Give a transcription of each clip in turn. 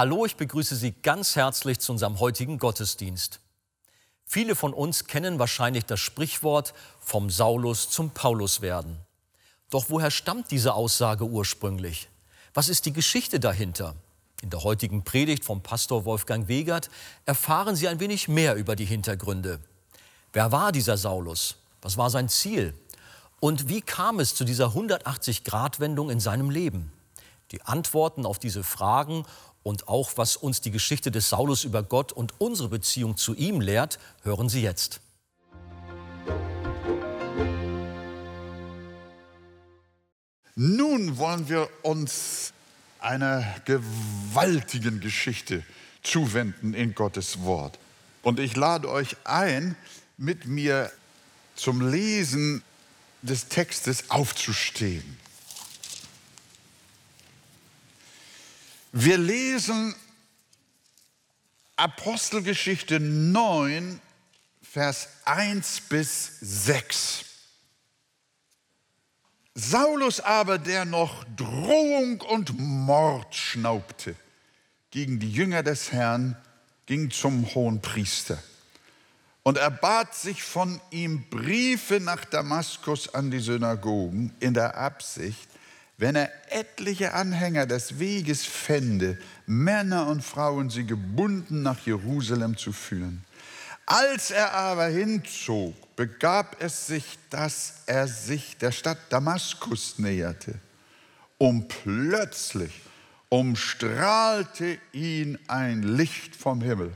Hallo, ich begrüße Sie ganz herzlich zu unserem heutigen Gottesdienst. Viele von uns kennen wahrscheinlich das Sprichwort vom Saulus zum Paulus werden. Doch woher stammt diese Aussage ursprünglich? Was ist die Geschichte dahinter? In der heutigen Predigt vom Pastor Wolfgang Wegert erfahren Sie ein wenig mehr über die Hintergründe. Wer war dieser Saulus? Was war sein Ziel? Und wie kam es zu dieser 180-Grad-Wendung in seinem Leben? Die Antworten auf diese Fragen und auch was uns die Geschichte des Saulus über Gott und unsere Beziehung zu ihm lehrt, hören Sie jetzt. Nun wollen wir uns einer gewaltigen Geschichte zuwenden in Gottes Wort. Und ich lade euch ein, mit mir zum Lesen des Textes aufzustehen. Wir lesen Apostelgeschichte 9, Vers 1 bis 6. Saulus aber, der noch Drohung und Mord schnaubte gegen die Jünger des Herrn, ging zum hohen Priester. Und er bat sich von ihm Briefe nach Damaskus an die Synagogen in der Absicht, wenn er etliche Anhänger des Weges fände, Männer und Frauen sie gebunden nach Jerusalem zu führen. Als er aber hinzog, begab es sich, dass er sich der Stadt Damaskus näherte. Und plötzlich umstrahlte ihn ein Licht vom Himmel.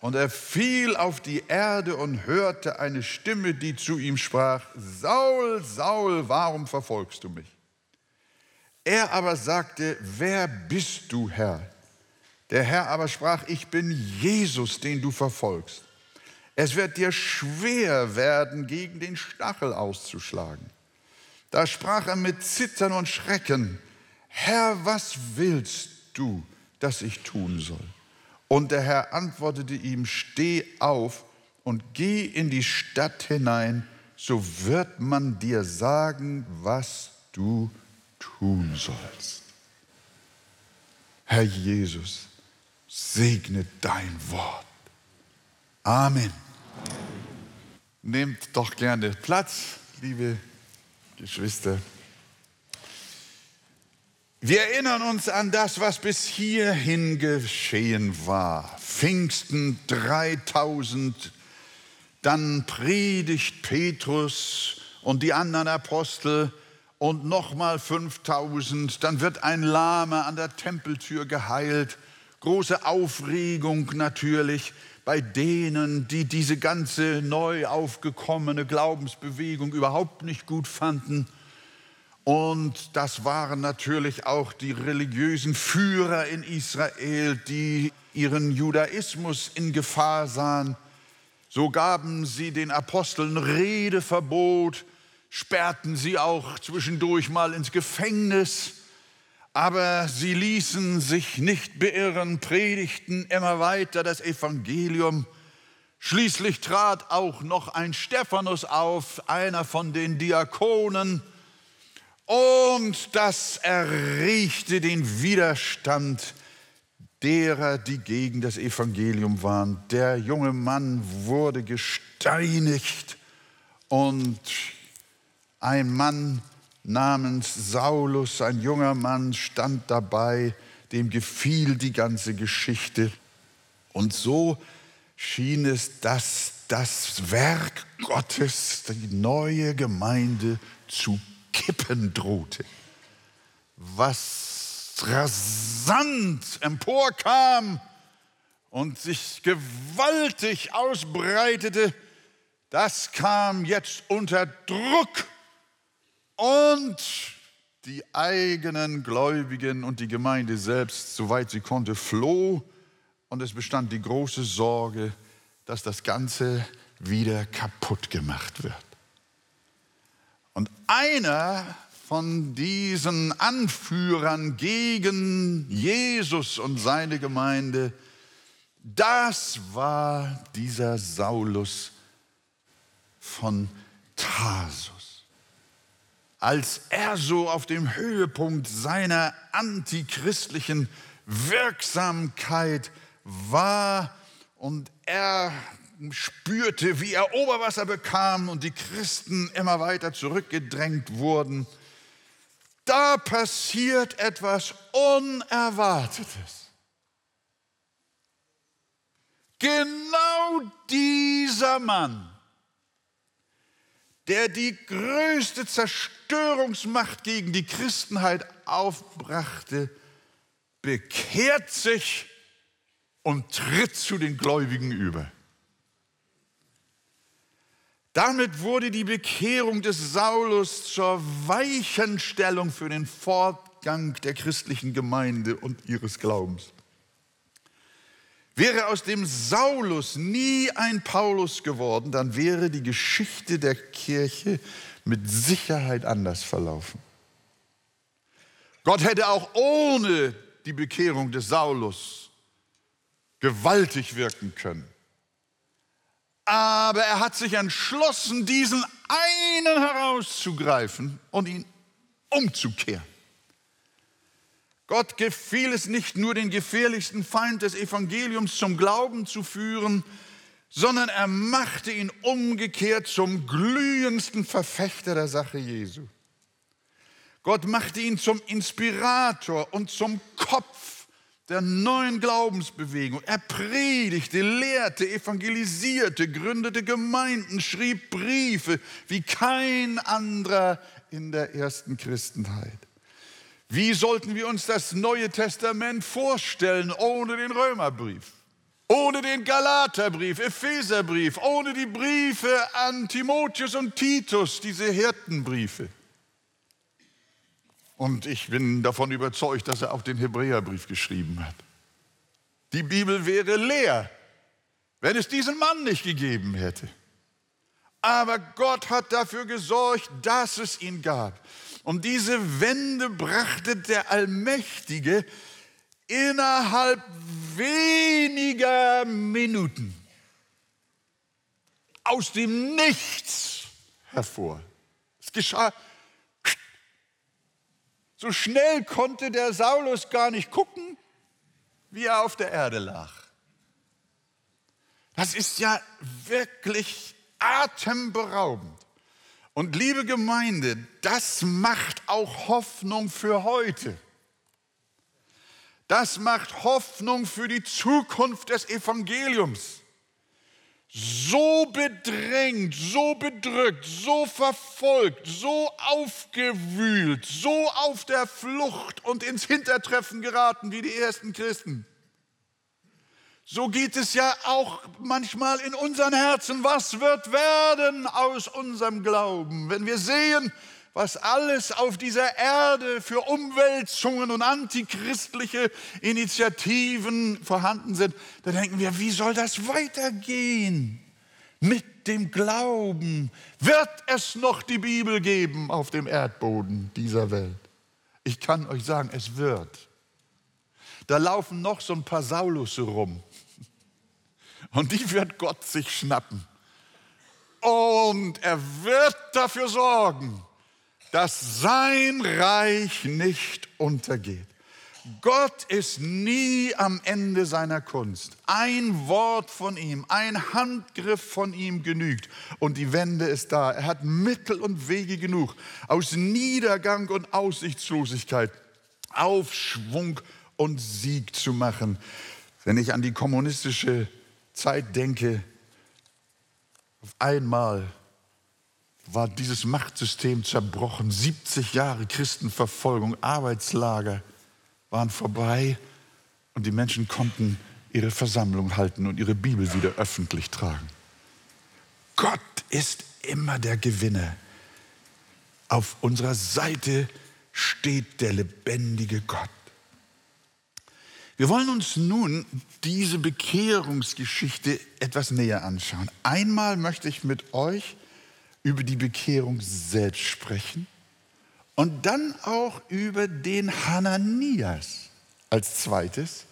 Und er fiel auf die Erde und hörte eine Stimme, die zu ihm sprach, Saul, Saul, warum verfolgst du mich? Er aber sagte, wer bist du, Herr? Der Herr aber sprach, ich bin Jesus, den du verfolgst. Es wird dir schwer werden, gegen den Stachel auszuschlagen. Da sprach er mit Zittern und Schrecken, Herr, was willst du, dass ich tun soll? Und der Herr antwortete ihm, steh auf und geh in die Stadt hinein, so wird man dir sagen, was du tun sollst. Herr Jesus, segne dein Wort. Amen. Nehmt doch gerne Platz, liebe Geschwister. Wir erinnern uns an das, was bis hierhin geschehen war. Pfingsten 3000, dann predigt Petrus und die anderen Apostel und nochmal 5000, dann wird ein Lahme an der Tempeltür geheilt. Große Aufregung natürlich bei denen, die diese ganze neu aufgekommene Glaubensbewegung überhaupt nicht gut fanden. Und das waren natürlich auch die religiösen Führer in Israel, die ihren Judaismus in Gefahr sahen. So gaben sie den Aposteln Redeverbot, sperrten sie auch zwischendurch mal ins Gefängnis, aber sie ließen sich nicht beirren, predigten immer weiter das Evangelium. Schließlich trat auch noch ein Stephanus auf, einer von den Diakonen, und das erregte den Widerstand derer, die gegen das Evangelium waren. Der junge Mann wurde gesteinigt und ein Mann namens Saulus, ein junger Mann, stand dabei, dem gefiel die ganze Geschichte. Und so schien es, dass das Werk Gottes, die neue Gemeinde zu kippen drohte. Was rasant emporkam und sich gewaltig ausbreitete, das kam jetzt unter Druck und die eigenen Gläubigen und die Gemeinde selbst, soweit sie konnte, floh. Und es bestand die große Sorge, dass das Ganze wieder kaputt gemacht wird. Und einer von diesen Anführern gegen Jesus und seine Gemeinde, das war dieser Saulus von Tarsus. Als er so auf dem Höhepunkt seiner antichristlichen Wirksamkeit war und er spürte, wie er Oberwasser bekam und die Christen immer weiter zurückgedrängt wurden, da passiert etwas Unerwartetes. Genau dieser Mann, der die größte Zerstörungsmacht gegen die Christenheit aufbrachte, bekehrt sich und tritt zu den Gläubigen über. Damit wurde die Bekehrung des Saulus zur Weichenstellung für den Fortgang der christlichen Gemeinde und ihres Glaubens. Wäre aus dem Saulus nie ein Paulus geworden, dann wäre die Geschichte der Kirche mit Sicherheit anders verlaufen. Gott hätte auch ohne die Bekehrung des Saulus gewaltig wirken können. Aber er hat sich entschlossen, diesen einen herauszugreifen und ihn umzukehren. Gott gefiel es nicht nur, den gefährlichsten Feind des Evangeliums zum Glauben zu führen, sondern er machte ihn umgekehrt zum glühendsten Verfechter der Sache Jesu. Gott machte ihn zum Inspirator und zum Kopf der neuen Glaubensbewegung. Er predigte, lehrte, evangelisierte, gründete Gemeinden, schrieb Briefe wie kein anderer in der ersten Christenheit. Wie sollten wir uns das Neue Testament vorstellen ohne den Römerbrief, ohne den Galaterbrief, Epheserbrief, ohne die Briefe an Timotheus und Titus, diese Hirtenbriefe? Und ich bin davon überzeugt, dass er auch den Hebräerbrief geschrieben hat. Die Bibel wäre leer, wenn es diesen Mann nicht gegeben hätte. Aber Gott hat dafür gesorgt, dass es ihn gab. Und diese Wende brachte der Allmächtige innerhalb weniger Minuten aus dem Nichts hervor. Es geschah so schnell konnte der Saulus gar nicht gucken, wie er auf der Erde lag. Das ist ja wirklich atemberaubend. Und liebe Gemeinde, das macht auch Hoffnung für heute. Das macht Hoffnung für die Zukunft des Evangeliums so bedrängt, so bedrückt, so verfolgt, so aufgewühlt, so auf der Flucht und ins Hintertreffen geraten wie die ersten Christen. So geht es ja auch manchmal in unseren Herzen. Was wird werden aus unserem Glauben, wenn wir sehen, was alles auf dieser Erde für Umwälzungen und antichristliche Initiativen vorhanden sind, da denken wir, wie soll das weitergehen? Mit dem Glauben wird es noch die Bibel geben auf dem Erdboden dieser Welt. Ich kann euch sagen, es wird. Da laufen noch so ein paar Saulusse rum. Und die wird Gott sich schnappen. Und er wird dafür sorgen, dass sein Reich nicht untergeht. Gott ist nie am Ende seiner Kunst. Ein Wort von ihm, ein Handgriff von ihm genügt und die Wende ist da. Er hat Mittel und Wege genug, aus Niedergang und Aussichtslosigkeit Aufschwung und Sieg zu machen. Wenn ich an die kommunistische Zeit denke, auf einmal war dieses Machtsystem zerbrochen. 70 Jahre Christenverfolgung, Arbeitslager waren vorbei und die Menschen konnten ihre Versammlung halten und ihre Bibel wieder öffentlich tragen. Gott ist immer der Gewinner. Auf unserer Seite steht der lebendige Gott. Wir wollen uns nun diese Bekehrungsgeschichte etwas näher anschauen. Einmal möchte ich mit euch über die Bekehrung selbst sprechen und dann auch über den Hananias als zweites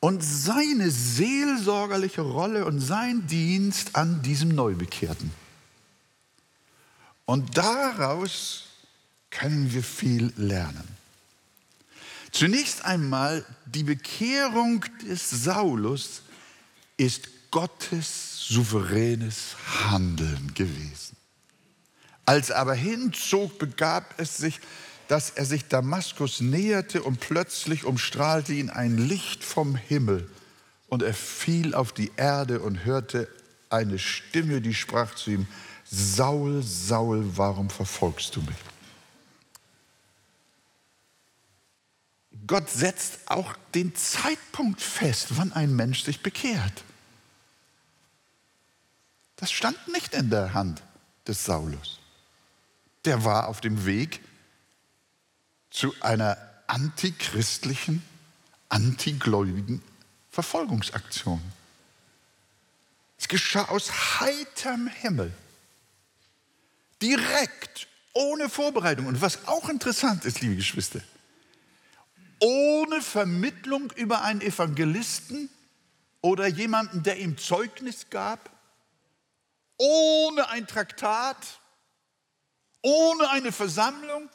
und seine seelsorgerliche Rolle und sein Dienst an diesem Neubekehrten. Und daraus können wir viel lernen. Zunächst einmal, die Bekehrung des Saulus ist Gottes souveränes Handeln gewesen. Als er aber hinzog, begab es sich, dass er sich Damaskus näherte und plötzlich umstrahlte ihn ein Licht vom Himmel und er fiel auf die Erde und hörte eine Stimme, die sprach zu ihm, Saul, Saul, warum verfolgst du mich? Gott setzt auch den Zeitpunkt fest, wann ein Mensch sich bekehrt. Das stand nicht in der Hand des Saulus. Der war auf dem Weg zu einer antichristlichen, antigläubigen Verfolgungsaktion. Es geschah aus heiterem Himmel, direkt, ohne Vorbereitung. Und was auch interessant ist, liebe Geschwister, ohne Vermittlung über einen Evangelisten oder jemanden, der ihm Zeugnis gab, ohne ein Traktat, ohne eine Versammlung,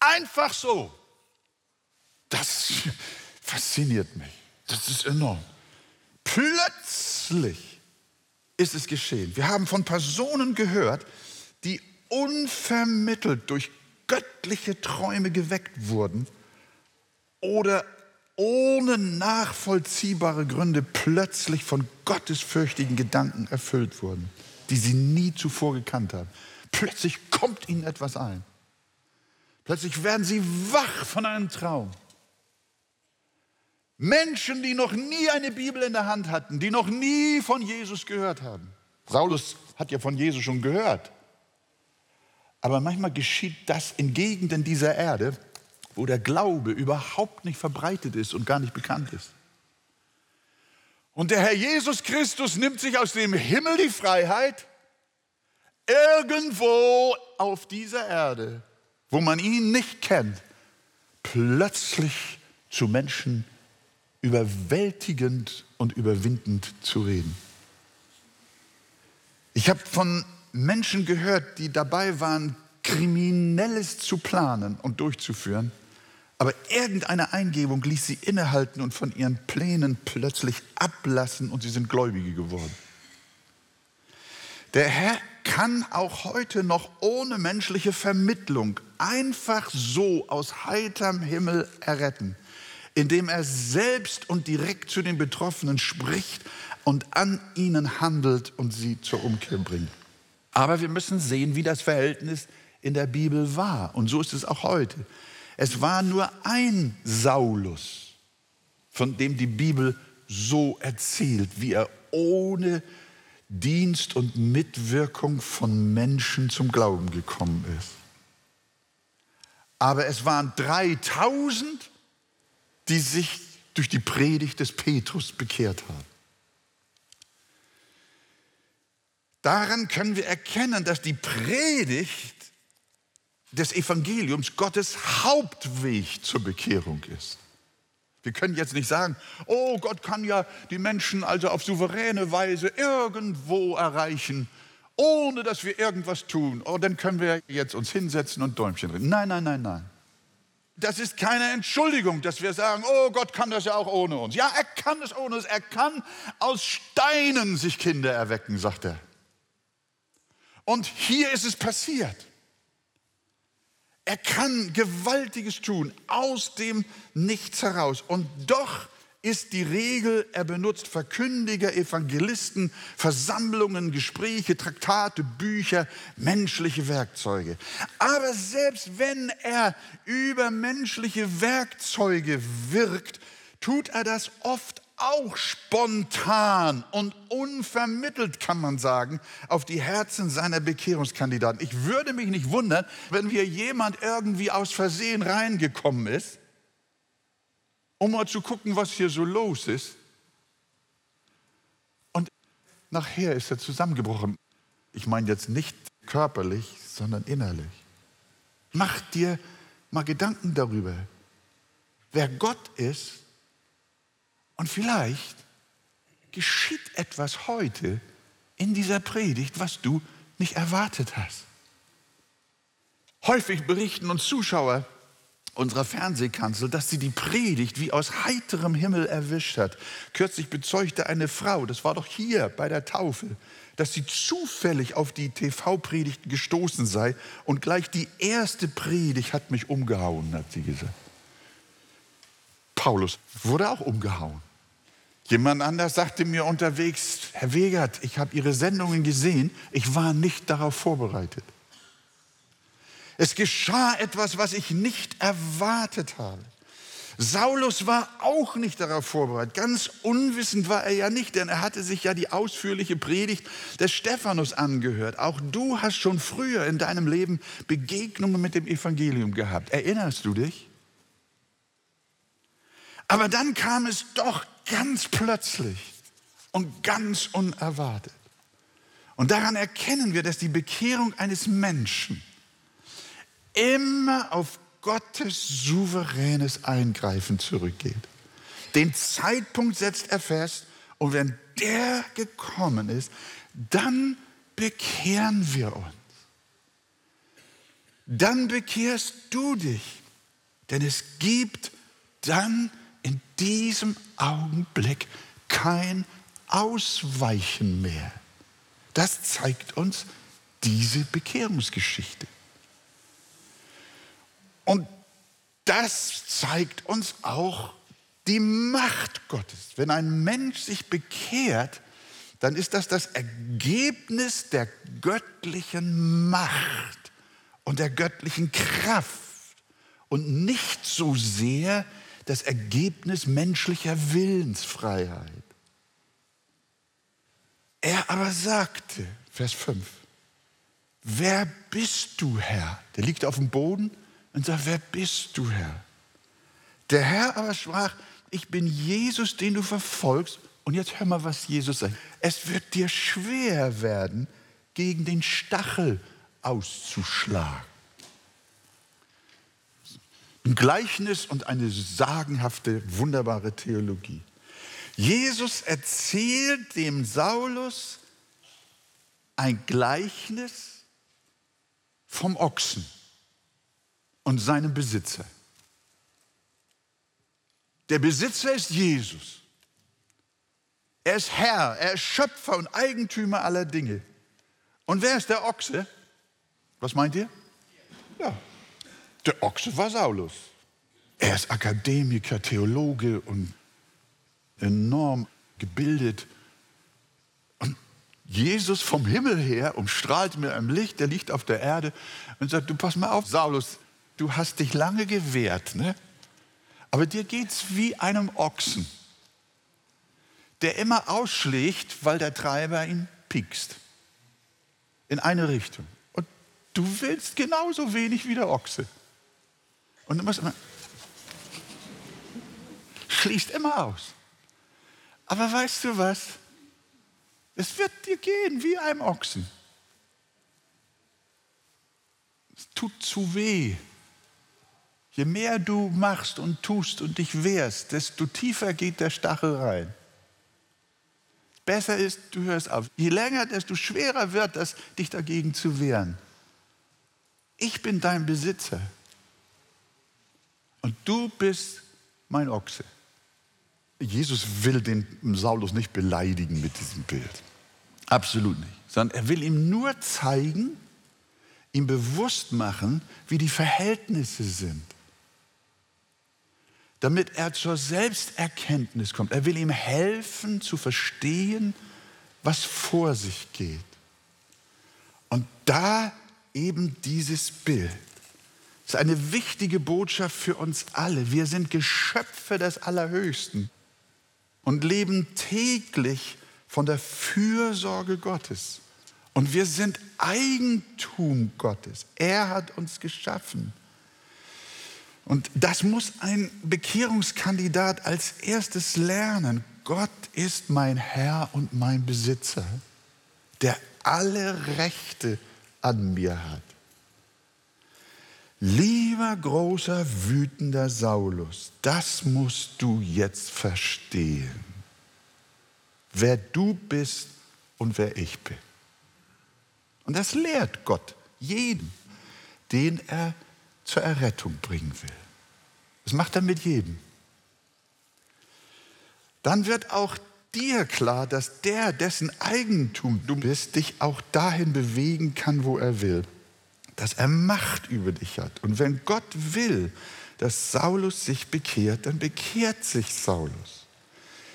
einfach so. Das fasziniert mich. Das ist enorm. Plötzlich ist es geschehen. Wir haben von Personen gehört, die unvermittelt durch göttliche Träume geweckt wurden oder ohne nachvollziehbare Gründe plötzlich von gottesfürchtigen Gedanken erfüllt wurden, die sie nie zuvor gekannt haben. Plötzlich kommt ihnen etwas ein. Plötzlich werden sie wach von einem Traum. Menschen, die noch nie eine Bibel in der Hand hatten, die noch nie von Jesus gehört haben. Saulus hat ja von Jesus schon gehört. Aber manchmal geschieht das in Gegenden dieser Erde, wo der Glaube überhaupt nicht verbreitet ist und gar nicht bekannt ist. Und der Herr Jesus Christus nimmt sich aus dem Himmel die Freiheit, irgendwo auf dieser Erde, wo man ihn nicht kennt, plötzlich zu Menschen überwältigend und überwindend zu reden. Ich habe von Menschen gehört, die dabei waren, Kriminelles zu planen und durchzuführen, aber irgendeine Eingebung ließ sie innehalten und von ihren Plänen plötzlich ablassen und sie sind Gläubige geworden. Der Herr kann auch heute noch ohne menschliche Vermittlung einfach so aus heiterem Himmel erretten, indem er selbst und direkt zu den Betroffenen spricht und an ihnen handelt und sie zur Umkehr bringt. Aber wir müssen sehen, wie das Verhältnis in der Bibel war. Und so ist es auch heute. Es war nur ein Saulus, von dem die Bibel so erzählt, wie er ohne Dienst und Mitwirkung von Menschen zum Glauben gekommen ist. Aber es waren 3000, die sich durch die Predigt des Petrus bekehrt haben. Daran können wir erkennen, dass die Predigt des Evangeliums Gottes Hauptweg zur Bekehrung ist. Wir können jetzt nicht sagen, oh, Gott kann ja die Menschen also auf souveräne Weise irgendwo erreichen, ohne dass wir irgendwas tun. Oh, dann können wir jetzt uns hinsetzen und Däumchen drehen. Nein, nein, nein, nein. Das ist keine Entschuldigung, dass wir sagen, oh, Gott kann das ja auch ohne uns. Ja, er kann es ohne uns. Er kann aus Steinen sich Kinder erwecken, sagt er. Und hier ist es passiert. Er kann Gewaltiges tun aus dem Nichts heraus. Und doch ist die Regel, er benutzt Verkündiger, Evangelisten, Versammlungen, Gespräche, Traktate, Bücher, menschliche Werkzeuge. Aber selbst wenn er über menschliche Werkzeuge wirkt, tut er das oft auch spontan und unvermittelt, kann man sagen, auf die Herzen seiner Bekehrungskandidaten. Ich würde mich nicht wundern, wenn hier jemand irgendwie aus Versehen reingekommen ist, um mal zu gucken, was hier so los ist. Und nachher ist er zusammengebrochen. Ich meine jetzt nicht körperlich, sondern innerlich. Mach dir mal Gedanken darüber, wer Gott ist und vielleicht geschieht etwas heute in dieser Predigt, was du nicht erwartet hast. Häufig berichten uns Zuschauer unserer Fernsehkanzel, dass sie die Predigt wie aus heiterem Himmel erwischt hat. Kürzlich bezeugte eine Frau, das war doch hier bei der Taufe, dass sie zufällig auf die TV-Predigt gestoßen sei und gleich die erste Predigt hat mich umgehauen, hat sie gesagt. Paulus wurde auch umgehauen. Jemand anders sagte mir unterwegs, Herr Wegert, ich habe Ihre Sendungen gesehen, ich war nicht darauf vorbereitet. Es geschah etwas, was ich nicht erwartet habe. Saulus war auch nicht darauf vorbereitet. Ganz unwissend war er ja nicht, denn er hatte sich ja die ausführliche Predigt des Stephanus angehört. Auch du hast schon früher in deinem Leben Begegnungen mit dem Evangelium gehabt. Erinnerst du dich? Aber dann kam es doch ganz plötzlich und ganz unerwartet. Und daran erkennen wir, dass die Bekehrung eines Menschen immer auf Gottes souveränes Eingreifen zurückgeht. Den Zeitpunkt setzt er fest und wenn der gekommen ist, dann bekehren wir uns. Dann bekehrst du dich, denn es gibt dann diesem Augenblick kein Ausweichen mehr. Das zeigt uns diese Bekehrungsgeschichte. Und das zeigt uns auch die Macht Gottes. Wenn ein Mensch sich bekehrt, dann ist das das Ergebnis der göttlichen Macht und der göttlichen Kraft und nicht so sehr das Ergebnis menschlicher Willensfreiheit. Er aber sagte, Vers 5, wer bist du, Herr? Der liegt auf dem Boden und sagt, wer bist du, Herr? Der Herr aber sprach, ich bin Jesus, den du verfolgst. Und jetzt hör mal, was Jesus sagt. Es wird dir schwer werden, gegen den Stachel auszuschlagen. Ein Gleichnis und eine sagenhafte, wunderbare Theologie. Jesus erzählt dem Saulus ein Gleichnis vom Ochsen und seinem Besitzer. Der Besitzer ist Jesus. Er ist Herr, er ist Schöpfer und Eigentümer aller Dinge. Und wer ist der Ochse? Was meint ihr? Ja, der Ochse war Saulus. Er ist Akademiker, Theologe und enorm gebildet. Und Jesus vom Himmel her umstrahlt mit einem Licht, der liegt auf der Erde und sagt, du pass mal auf, Saulus, du hast dich lange gewehrt, ne? aber dir geht es wie einem Ochsen, der immer ausschlägt, weil der Treiber ihn piekst. In eine Richtung. Und du willst genauso wenig wie der Ochse. Und du musst immer, schließt immer aus. Aber weißt du was? Es wird dir gehen wie einem Ochsen. Es tut zu weh. Je mehr du machst und tust und dich wehrst, desto tiefer geht der Stachel rein. Besser ist, du hörst auf. Je länger, desto schwerer wird es, dich dagegen zu wehren. Ich bin dein Besitzer. Und du bist mein Ochse. Jesus will den Saulus nicht beleidigen mit diesem Bild. Absolut nicht. Sondern er will ihm nur zeigen, ihm bewusst machen, wie die Verhältnisse sind. Damit er zur Selbsterkenntnis kommt. Er will ihm helfen zu verstehen, was vor sich geht. Und da eben dieses Bild. Das ist eine wichtige Botschaft für uns alle. Wir sind Geschöpfe des Allerhöchsten und leben täglich von der Fürsorge Gottes. Und wir sind Eigentum Gottes. Er hat uns geschaffen. Und das muss ein Bekehrungskandidat als erstes lernen. Gott ist mein Herr und mein Besitzer, der alle Rechte an mir hat. Lieber großer, wütender Saulus, das musst du jetzt verstehen, wer du bist und wer ich bin. Und das lehrt Gott jeden, den er zur Errettung bringen will. Das macht er mit jedem. Dann wird auch dir klar, dass der, dessen Eigentum du bist, dich auch dahin bewegen kann, wo er will. Dass er Macht über dich hat. Und wenn Gott will, dass Saulus sich bekehrt, dann bekehrt sich Saulus.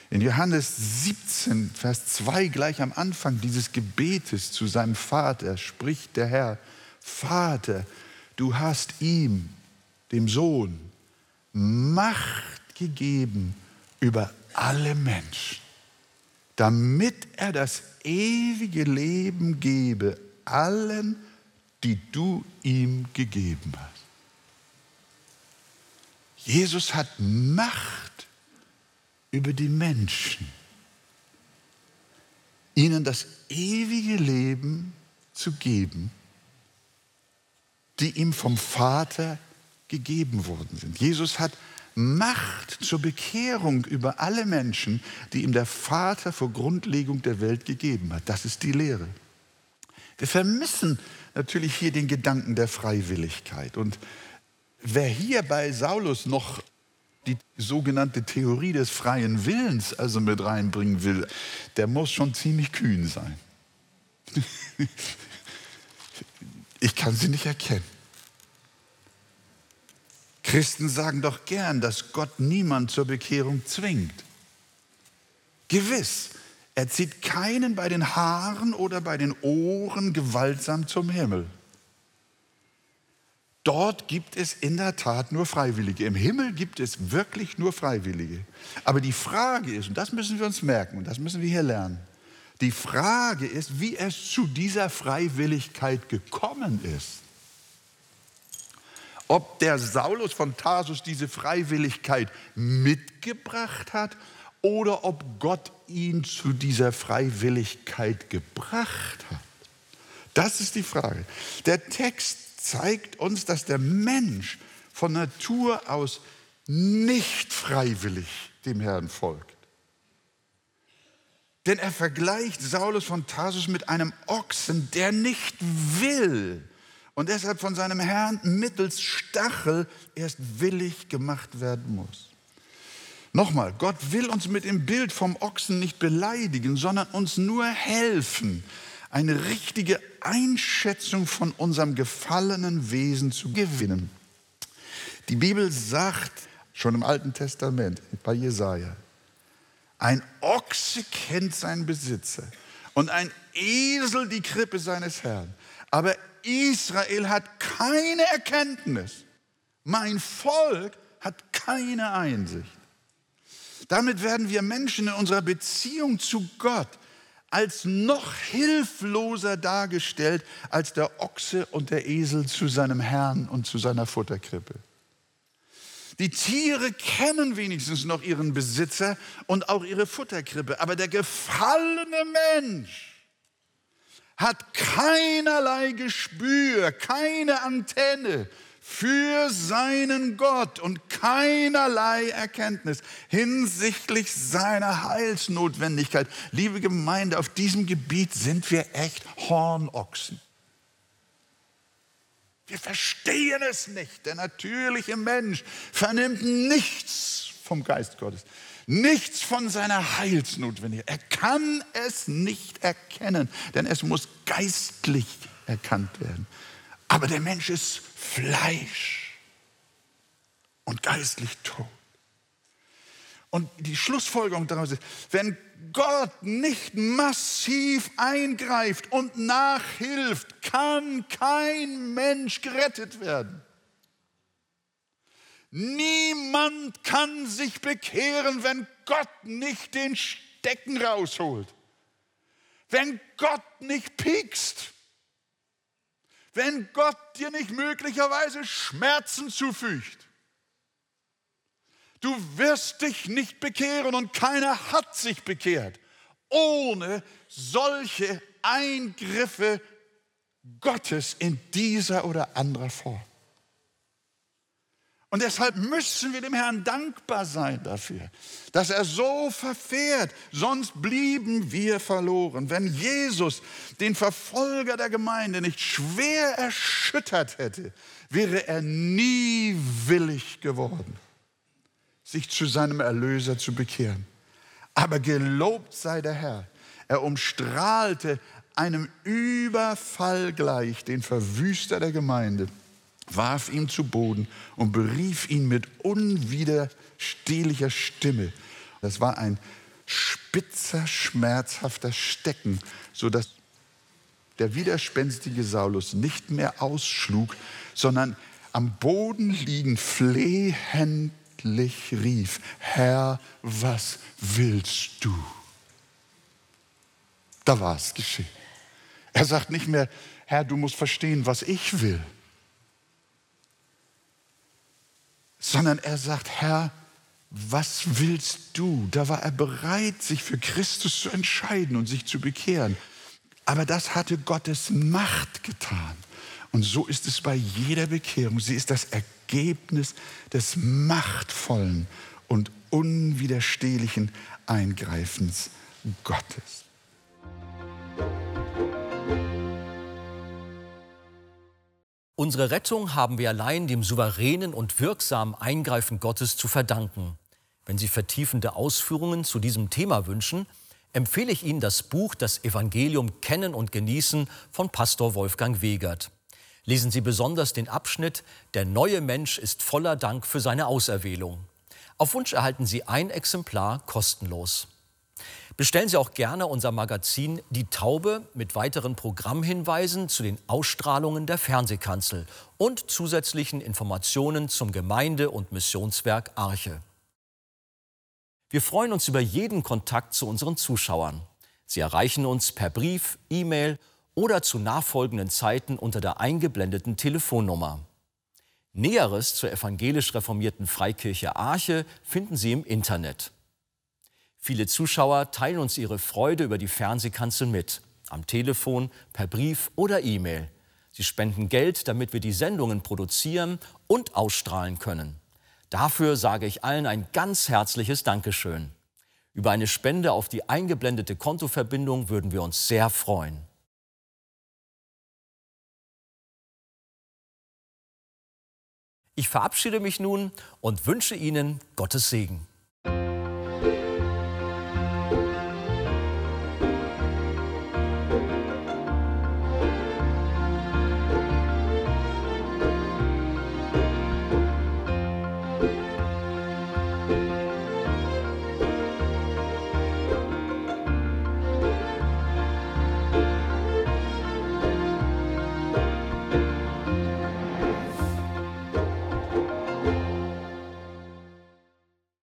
In Johannes 17, Vers 2, gleich am Anfang dieses Gebetes zu seinem Vater, spricht der Herr, Vater, du hast ihm, dem Sohn, Macht gegeben über alle Menschen, damit er das ewige Leben gebe allen, die du ihm gegeben hast. Jesus hat Macht über die Menschen, ihnen das ewige Leben zu geben, die ihm vom Vater gegeben worden sind. Jesus hat Macht zur Bekehrung über alle Menschen, die ihm der Vater vor Grundlegung der Welt gegeben hat. Das ist die Lehre. Wir vermissen natürlich hier den Gedanken der Freiwilligkeit. Und wer hier bei Saulus noch die sogenannte Theorie des freien Willens also mit reinbringen will, der muss schon ziemlich kühn sein. Ich kann sie nicht erkennen. Christen sagen doch gern, dass Gott niemand zur Bekehrung zwingt. Gewiss, er zieht keinen bei den Haaren oder bei den Ohren gewaltsam zum Himmel. Dort gibt es in der Tat nur Freiwillige. Im Himmel gibt es wirklich nur Freiwillige. Aber die Frage ist, und das müssen wir uns merken, und das müssen wir hier lernen, die Frage ist, wie es zu dieser Freiwilligkeit gekommen ist ob der Saulus von Tarsus diese Freiwilligkeit mitgebracht hat oder ob Gott ihn zu dieser Freiwilligkeit gebracht hat. Das ist die Frage. Der Text zeigt uns, dass der Mensch von Natur aus nicht freiwillig dem Herrn folgt. Denn er vergleicht Saulus von Tarsus mit einem Ochsen, der nicht will, und deshalb von seinem Herrn mittels Stachel erst willig gemacht werden muss. Nochmal, Gott will uns mit dem Bild vom Ochsen nicht beleidigen, sondern uns nur helfen, eine richtige Einschätzung von unserem gefallenen Wesen zu gewinnen. Die Bibel sagt schon im Alten Testament bei Jesaja, ein Ochse kennt seinen Besitzer und ein Esel die Krippe seines Herrn. Aber Israel hat keine Erkenntnis. Mein Volk hat keine Einsicht. Damit werden wir Menschen in unserer Beziehung zu Gott als noch hilfloser dargestellt als der Ochse und der Esel zu seinem Herrn und zu seiner Futterkrippe. Die Tiere kennen wenigstens noch ihren Besitzer und auch ihre Futterkrippe, aber der gefallene Mensch hat keinerlei Gespür, keine Antenne für seinen Gott und keinerlei Erkenntnis hinsichtlich seiner Heilsnotwendigkeit. Liebe Gemeinde, auf diesem Gebiet sind wir echt Hornochsen. Wir verstehen es nicht. Der natürliche Mensch vernimmt nichts vom Geist Gottes. Nichts von seiner Heilsnotwendigkeit. Er kann es nicht erkennen, denn es muss geistlich erkannt werden. Aber der Mensch ist Fleisch und geistlich tot. Und die Schlussfolgerung daraus ist, wenn Gott nicht massiv eingreift und nachhilft, kann kein Mensch gerettet werden. Niemand kann sich bekehren, wenn Gott nicht den Stecken rausholt. Wenn Gott nicht piekst. Wenn Gott dir nicht möglicherweise Schmerzen zufügt. Du wirst dich nicht bekehren und keiner hat sich bekehrt ohne solche Eingriffe Gottes in dieser oder anderer Form. Und deshalb müssen wir dem Herrn dankbar sein dafür, dass er so verfährt. Sonst blieben wir verloren. Wenn Jesus den Verfolger der Gemeinde nicht schwer erschüttert hätte, wäre er nie willig geworden, sich zu seinem Erlöser zu bekehren. Aber gelobt sei der Herr. Er umstrahlte einem Überfall gleich den Verwüster der Gemeinde warf ihn zu Boden und berief ihn mit unwiderstehlicher Stimme. Das war ein spitzer, schmerzhafter Stecken, sodass der widerspenstige Saulus nicht mehr ausschlug, sondern am Boden liegend flehentlich rief, Herr, was willst du? Da war es geschehen. Er sagt nicht mehr, Herr, du musst verstehen, was ich will. Sondern er sagt, Herr, was willst du? Da war er bereit, sich für Christus zu entscheiden und sich zu bekehren. Aber das hatte Gottes Macht getan. Und so ist es bei jeder Bekehrung. Sie ist das Ergebnis des machtvollen und unwiderstehlichen Eingreifens Gottes. Unsere Rettung haben wir allein dem souveränen und wirksamen Eingreifen Gottes zu verdanken. Wenn Sie vertiefende Ausführungen zu diesem Thema wünschen, empfehle ich Ihnen das Buch Das Evangelium Kennen und Genießen von Pastor Wolfgang Wegert. Lesen Sie besonders den Abschnitt Der neue Mensch ist voller Dank für seine Auserwählung. Auf Wunsch erhalten Sie ein Exemplar kostenlos. Bestellen Sie auch gerne unser Magazin Die Taube mit weiteren Programmhinweisen zu den Ausstrahlungen der Fernsehkanzel und zusätzlichen Informationen zum Gemeinde- und Missionswerk Arche. Wir freuen uns über jeden Kontakt zu unseren Zuschauern. Sie erreichen uns per Brief, E-Mail oder zu nachfolgenden Zeiten unter der eingeblendeten Telefonnummer. Näheres zur evangelisch reformierten Freikirche Arche finden Sie im Internet. Viele Zuschauer teilen uns ihre Freude über die Fernsehkanzel mit, am Telefon, per Brief oder E-Mail. Sie spenden Geld, damit wir die Sendungen produzieren und ausstrahlen können. Dafür sage ich allen ein ganz herzliches Dankeschön. Über eine Spende auf die eingeblendete Kontoverbindung würden wir uns sehr freuen. Ich verabschiede mich nun und wünsche Ihnen Gottes Segen.